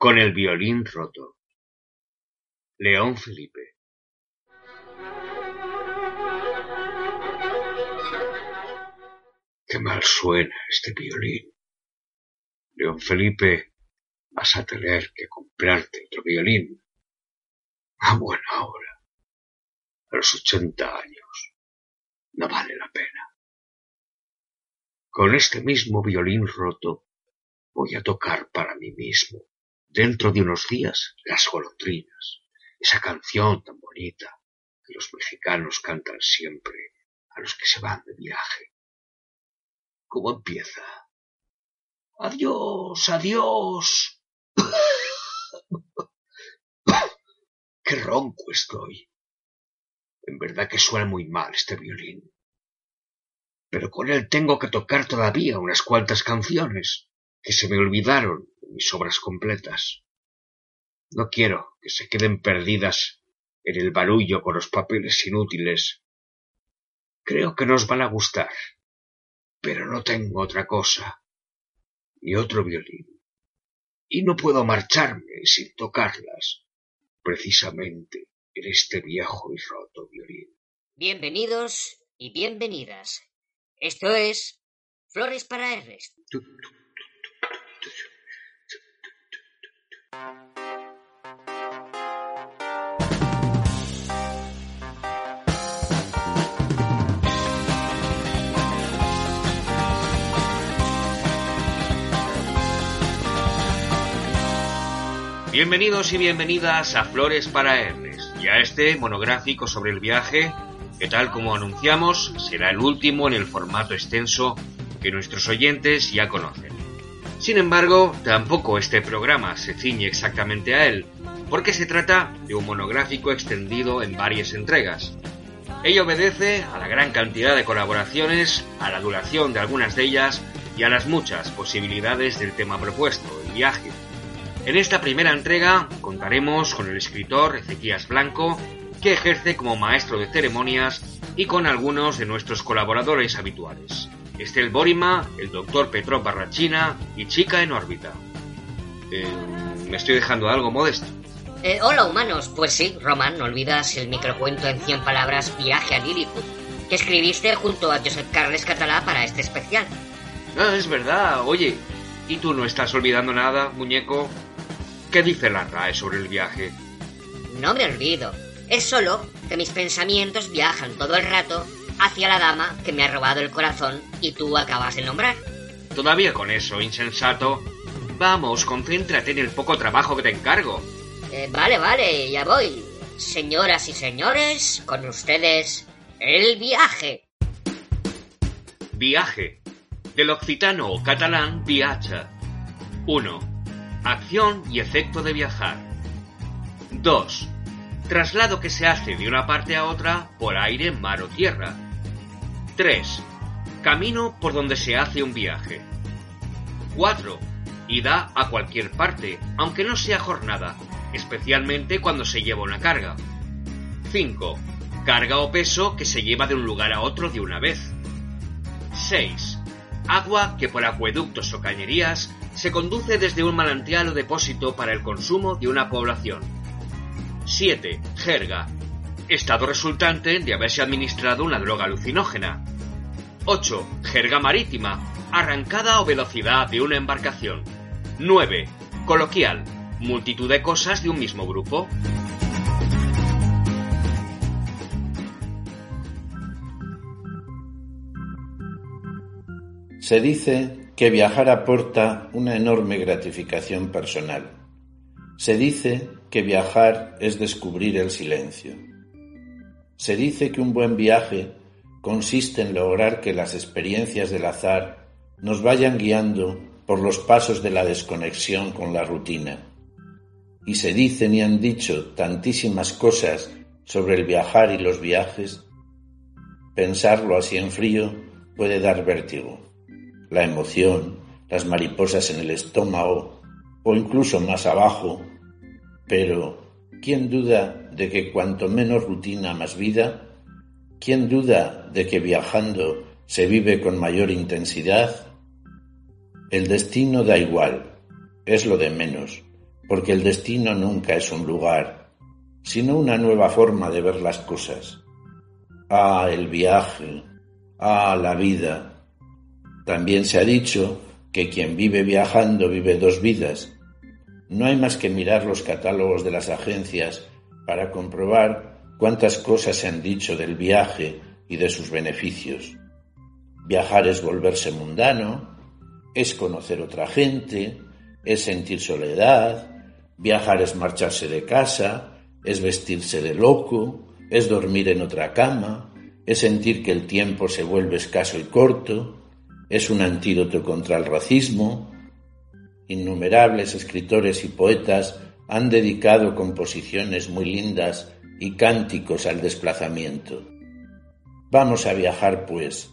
Con el violín roto. León Felipe. Qué mal suena este violín. León Felipe, vas a tener que comprarte otro violín. A buena hora. A los ochenta años. No vale la pena. Con este mismo violín roto voy a tocar para mí mismo dentro de unos días las golondrinas, esa canción tan bonita que los mexicanos cantan siempre a los que se van de viaje. ¿Cómo empieza? Adiós, adiós. Qué ronco estoy. En verdad que suena muy mal este violín. Pero con él tengo que tocar todavía unas cuantas canciones que se me olvidaron mis obras completas. No quiero que se queden perdidas en el barullo con los papeles inútiles. Creo que nos van a gustar, pero no tengo otra cosa, ni otro violín, y no puedo marcharme sin tocarlas, precisamente en este viejo y roto violín. Bienvenidos y bienvenidas. Esto es Flores para Ernest. Bienvenidos y bienvenidas a Flores para Ernest y a este monográfico sobre el viaje que tal como anunciamos será el último en el formato extenso que nuestros oyentes ya conocen. Sin embargo, tampoco este programa se ciñe exactamente a él, porque se trata de un monográfico extendido en varias entregas. Ello obedece a la gran cantidad de colaboraciones, a la duración de algunas de ellas y a las muchas posibilidades del tema propuesto, el viaje. En esta primera entrega contaremos con el escritor Ezequías Blanco, que ejerce como maestro de ceremonias, y con algunos de nuestros colaboradores habituales. Estel Borima, el doctor Petrov Barrachina y Chica en órbita. Eh, ¿Me estoy dejando algo modesto? Eh, hola humanos, pues sí, Roman, no olvidas el microcuento en 100 palabras Viaje a Lilliput, que escribiste junto a Josep Carles Catalá para este especial. Ah, es verdad, oye, ¿y tú no estás olvidando nada, muñeco? ¿Qué dice la RAE sobre el viaje? No me olvido, es solo que mis pensamientos viajan todo el rato hacia la dama que me ha robado el corazón y tú acabas de nombrar. Todavía con eso, insensato. Vamos, concéntrate en el poco trabajo que te encargo. Eh, vale, vale, ya voy. Señoras y señores, con ustedes, el viaje. Viaje. Del occitano o catalán viaja. 1. Acción y efecto de viajar. 2. Traslado que se hace de una parte a otra por aire, mar o tierra. 3. Camino por donde se hace un viaje. 4. Ida a cualquier parte, aunque no sea jornada, especialmente cuando se lleva una carga. 5. Carga o peso que se lleva de un lugar a otro de una vez. 6. Agua que por acueductos o cañerías se conduce desde un manantial o depósito para el consumo de una población. 7. Jerga. Estado resultante de haberse administrado una droga alucinógena. 8. Jerga marítima. Arrancada o velocidad de una embarcación. 9. Coloquial. Multitud de cosas de un mismo grupo. Se dice que viajar aporta una enorme gratificación personal. Se dice que viajar es descubrir el silencio. Se dice que un buen viaje consiste en lograr que las experiencias del azar nos vayan guiando por los pasos de la desconexión con la rutina. Y se dicen y han dicho tantísimas cosas sobre el viajar y los viajes, pensarlo así en frío puede dar vértigo. La emoción, las mariposas en el estómago o incluso más abajo, pero ¿quién duda de que cuanto menos rutina más vida? ¿Quién duda de que viajando se vive con mayor intensidad? El destino da igual, es lo de menos, porque el destino nunca es un lugar, sino una nueva forma de ver las cosas. Ah, el viaje, ah, la vida. También se ha dicho que quien vive viajando vive dos vidas. No hay más que mirar los catálogos de las agencias para comprobar cuántas cosas se han dicho del viaje y de sus beneficios. Viajar es volverse mundano, es conocer otra gente, es sentir soledad, viajar es marcharse de casa, es vestirse de loco, es dormir en otra cama, es sentir que el tiempo se vuelve escaso y corto, es un antídoto contra el racismo. Innumerables escritores y poetas han dedicado composiciones muy lindas y cánticos al desplazamiento. Vamos a viajar, pues,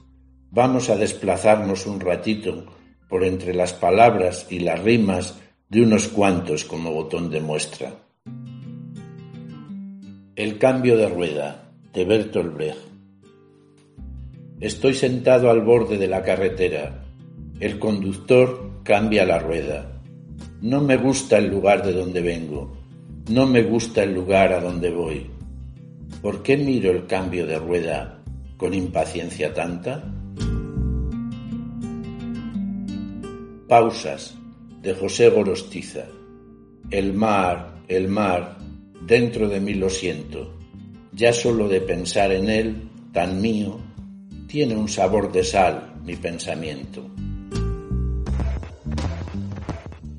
vamos a desplazarnos un ratito por entre las palabras y las rimas de unos cuantos como botón de muestra. El cambio de rueda de Bertolt Brecht. Estoy sentado al borde de la carretera. El conductor cambia la rueda. No me gusta el lugar de donde vengo. No me gusta el lugar a donde voy. ¿Por qué miro el cambio de rueda con impaciencia tanta? Pausas de José Gorostiza. El mar, el mar, dentro de mí lo siento. Ya solo de pensar en él, tan mío, tiene un sabor de sal mi pensamiento.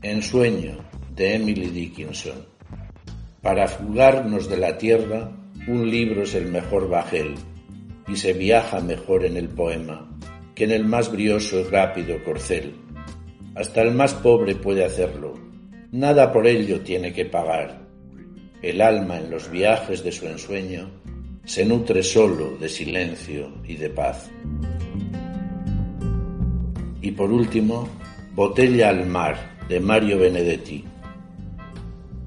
Ensueño de Emily Dickinson. Para fugarnos de la tierra, un libro es el mejor bajel y se viaja mejor en el poema que en el más brioso y rápido corcel hasta el más pobre puede hacerlo. Nada por ello tiene que pagar. El alma en los viajes de su ensueño se nutre solo de silencio y de paz. Y por último, Botella al mar, de Mario Benedetti.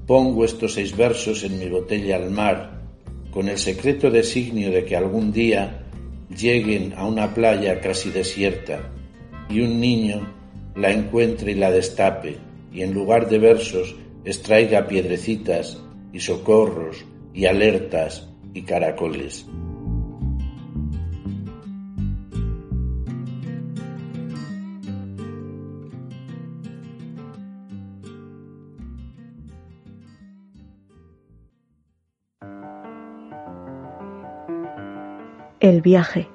Pongo estos seis versos en mi botella al mar, con el secreto designio de que algún día lleguen a una playa casi desierta y un niño la encuentre y la destape, y en lugar de versos extraiga piedrecitas y socorros y alertas y caracoles. El viaje,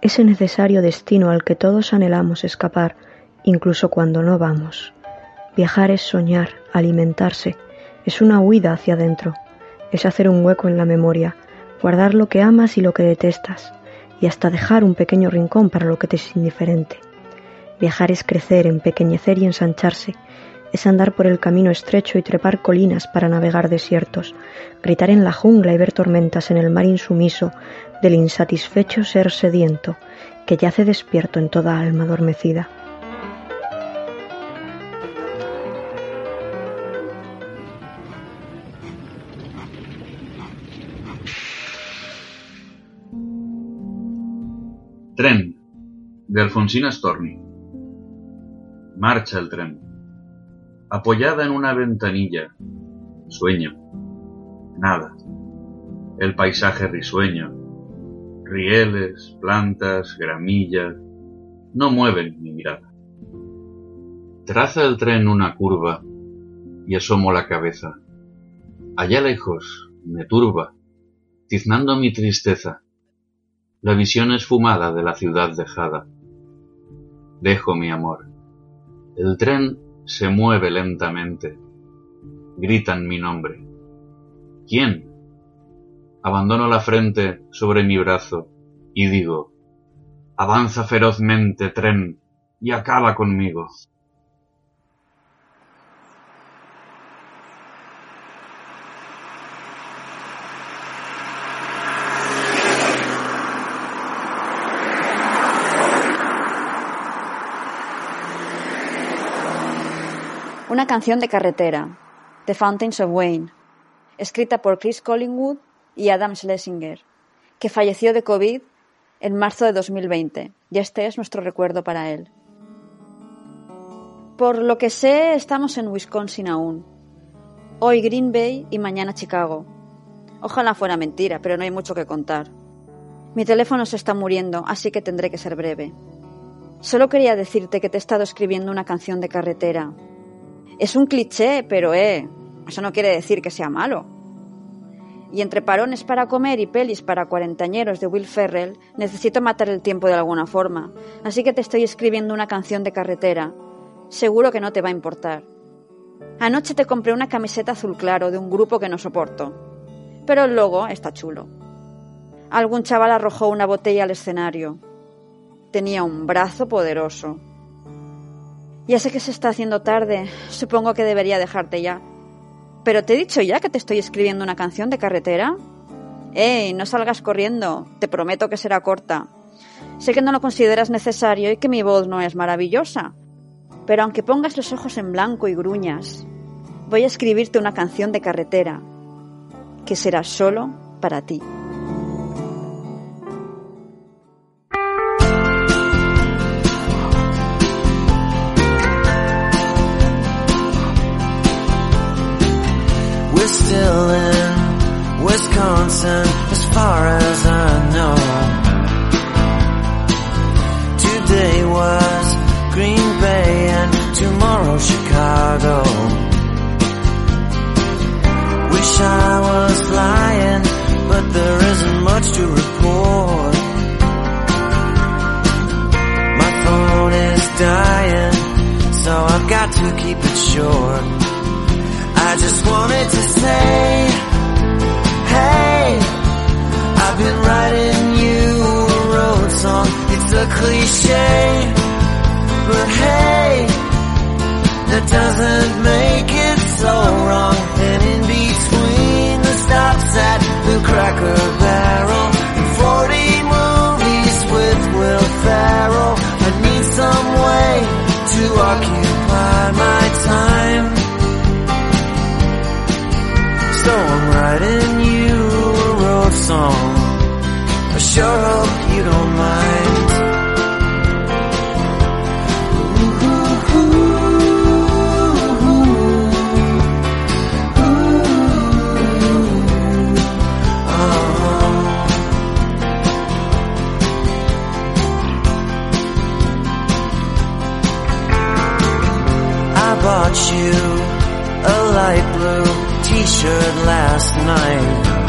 ese necesario destino al que todos anhelamos escapar, incluso cuando no vamos. Viajar es soñar, alimentarse, es una huida hacia adentro, es hacer un hueco en la memoria, guardar lo que amas y lo que detestas, y hasta dejar un pequeño rincón para lo que te es indiferente. Viajar es crecer, empequeñecer y ensancharse, es andar por el camino estrecho y trepar colinas para navegar desiertos, gritar en la jungla y ver tormentas en el mar insumiso del insatisfecho ser sediento que yace despierto en toda alma adormecida. De Alfonsina Storni. Marcha el tren. Apoyada en una ventanilla. Sueño. Nada. El paisaje risueño. Rieles, plantas, gramillas. No mueven mi mirada. Traza el tren una curva y asomo la cabeza. Allá lejos me turba, tiznando mi tristeza la visión esfumada de la ciudad dejada. Dejo mi amor. El tren se mueve lentamente. Gritan mi nombre. ¿Quién? Abandono la frente sobre mi brazo y digo, avanza ferozmente, tren, y acaba conmigo. Una canción de carretera, The Fountains of Wayne, escrita por Chris Collingwood y Adam Schlesinger, que falleció de COVID en marzo de 2020, y este es nuestro recuerdo para él. Por lo que sé, estamos en Wisconsin aún. Hoy Green Bay y mañana Chicago. Ojalá fuera mentira, pero no hay mucho que contar. Mi teléfono se está muriendo, así que tendré que ser breve. Solo quería decirte que te he estado escribiendo una canción de carretera, es un cliché, pero eh, eso no quiere decir que sea malo. Y entre parones para comer y pelis para cuarentañeros de Will Ferrell, necesito matar el tiempo de alguna forma, así que te estoy escribiendo una canción de carretera. Seguro que no te va a importar. Anoche te compré una camiseta azul claro de un grupo que no soporto, pero el logo está chulo. Algún chaval arrojó una botella al escenario. Tenía un brazo poderoso. Ya sé que se está haciendo tarde, supongo que debería dejarte ya. Pero te he dicho ya que te estoy escribiendo una canción de carretera. ¡Ey, no salgas corriendo! Te prometo que será corta. Sé que no lo consideras necesario y que mi voz no es maravillosa. Pero aunque pongas los ojos en blanco y gruñas, voy a escribirte una canción de carretera que será solo para ti. Still in Wisconsin as far as I know. Today was Green Bay and tomorrow Chicago. Wish I was lying, but there isn't much to report. My phone is dying, so I've got to keep it short. I just wanted to say, hey, I've been writing you a road song. It's a cliche, but hey, that doesn't make it so wrong. And in between the stops at the Cracker Barrel and 40 movies with Will Ferrell, I need some way to occupy song. I sure hope you don't mind. I bought you a light blue t-shirt last night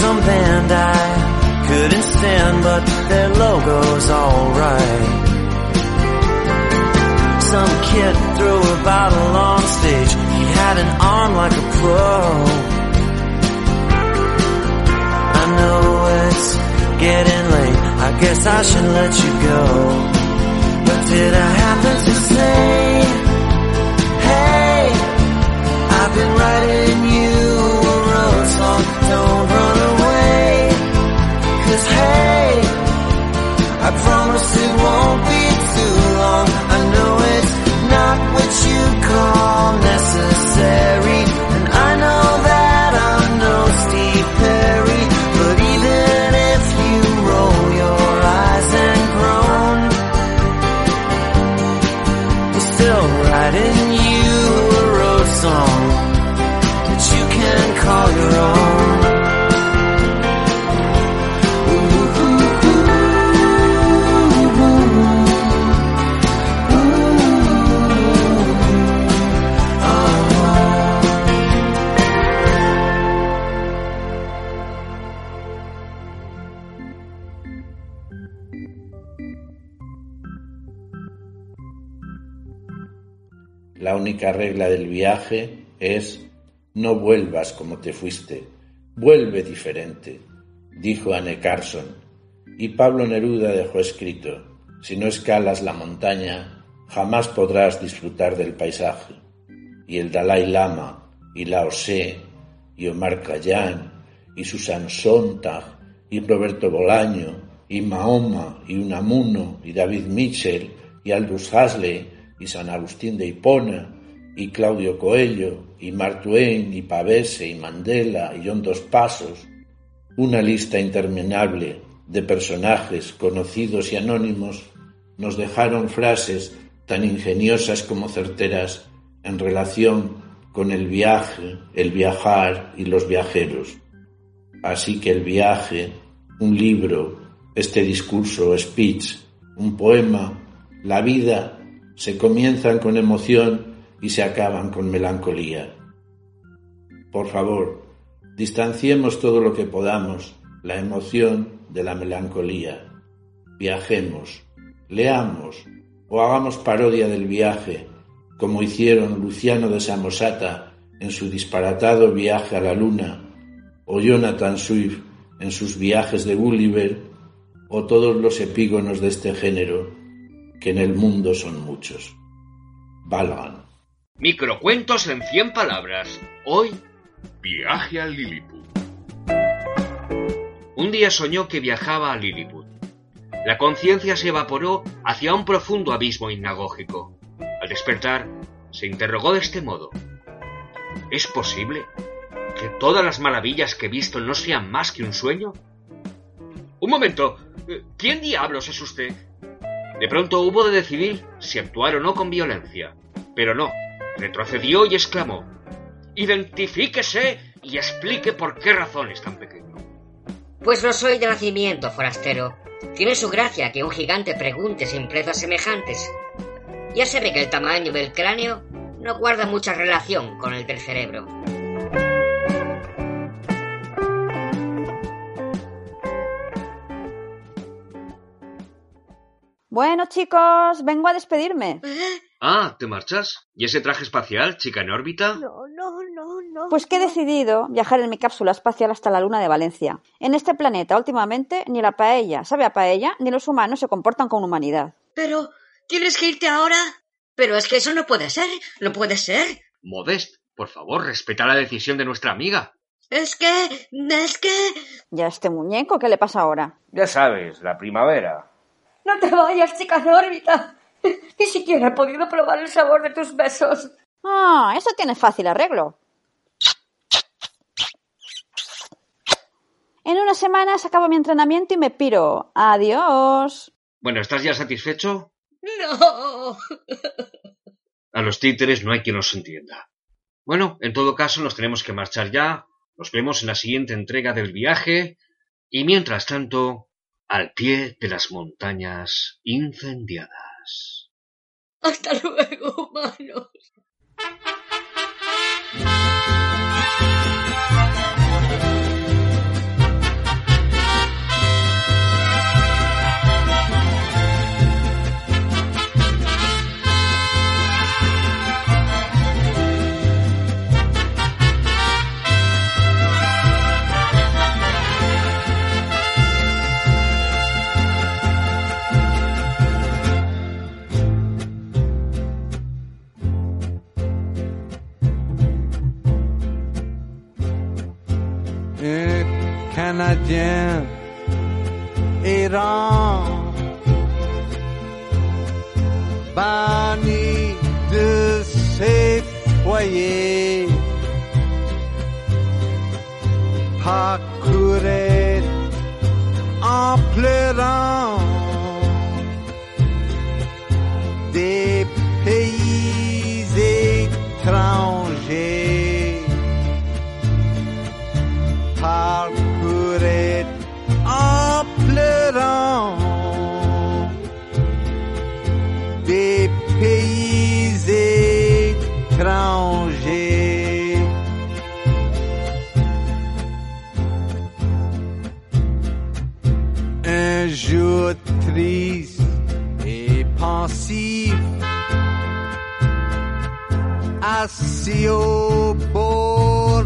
some band I couldn't stand but their logo's alright. Some kid threw a bottle on stage. He had an arm like a pro. I know it's getting late. I guess I should let you go. But did I happen to say? Hey I've been writing you. Don't run away. Cause hey, I promise it won't La única regla del viaje es no vuelvas como te fuiste, vuelve diferente, dijo Anne Carson. Y Pablo Neruda dejó escrito, si no escalas la montaña, jamás podrás disfrutar del paisaje. Y el Dalai Lama, y Lao Tse, y Omar Khayyam, y Susan Sontag, y Roberto Bolaño, y Mahoma, y Unamuno, y David Mitchell, y Aldous Huxley, y San Agustín de Hipona y Claudio Coelho y Mark Twain y Pavese y Mandela y John Dos Pasos, una lista interminable de personajes conocidos y anónimos nos dejaron frases tan ingeniosas como certeras en relación con el viaje, el viajar y los viajeros. Así que el viaje, un libro, este discurso, speech, un poema, la vida, se comienzan con emoción y se acaban con melancolía. Por favor, distanciemos todo lo que podamos la emoción de la melancolía. Viajemos, leamos o hagamos parodia del viaje, como hicieron Luciano de Samosata en su disparatado viaje a la luna, o Jonathan Swift en sus viajes de Gulliver, o todos los epígonos de este género, que en el mundo son muchos. Valgan. Microcuentos en 100 palabras. Hoy, viaje a Lilliput. Un día soñó que viajaba a Lilliput. La conciencia se evaporó hacia un profundo abismo hipnagógico. Al despertar, se interrogó de este modo. ¿Es posible que todas las maravillas que he visto no sean más que un sueño? Un momento. ¿Quién diablos es usted? De pronto hubo de decidir si actuar o no con violencia. Pero no. Retrocedió y exclamó. Identifíquese y explique por qué razón es tan pequeño. Pues no soy de nacimiento, forastero. Tiene su gracia que un gigante pregunte sin simplezas semejantes. Ya se ve que el tamaño del cráneo no guarda mucha relación con el del cerebro. Bueno, chicos, vengo a despedirme. Ah, ¿te marchas? ¿Y ese traje espacial, chica en órbita? No, no, no, no. Pues que he decidido viajar en mi cápsula espacial hasta la luna de Valencia. En este planeta, últimamente, ni la paella sabe a paella, ni los humanos se comportan con humanidad. Pero, ¿tienes que irte ahora? Pero es que eso no puede ser, no puede ser. Modest, por favor, respeta la decisión de nuestra amiga. Es que, es que... ¿Ya este muñeco qué le pasa ahora? Ya sabes, la primavera. No te vayas, chica de órbita. Ni siquiera he podido probar el sabor de tus besos. Ah, eso tiene fácil arreglo. En unas semanas acabo mi entrenamiento y me piro. Adiós. Bueno, ¿estás ya satisfecho? No. A los títeres no hay quien los entienda. Bueno, en todo caso nos tenemos que marchar ya. Nos vemos en la siguiente entrega del viaje. Y mientras tanto, al pie de las montañas incendiadas. Hasta luego, humanos. Akureyri Að plera assis au bord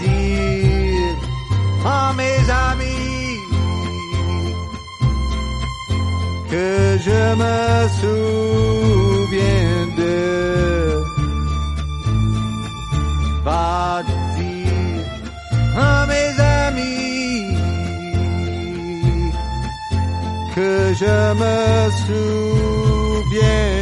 dire à mes amis que je me souviens de va dire à mes amis que je me souviens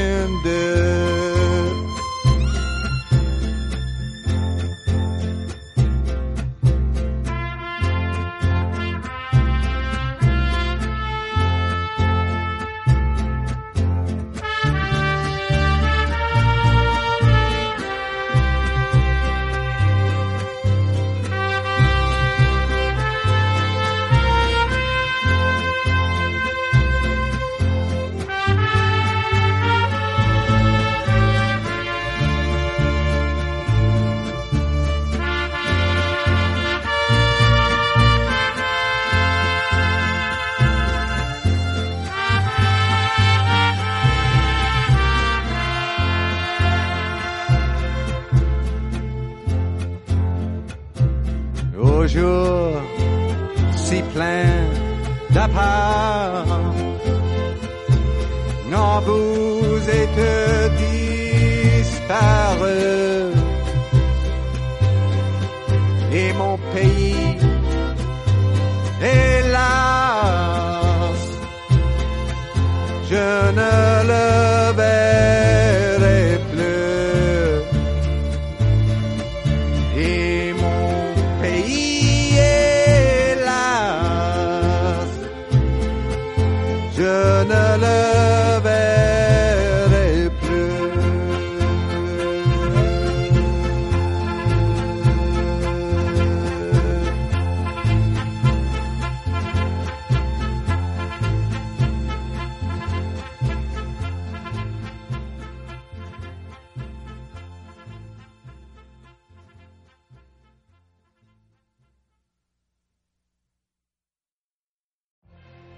vous êtes disparaît.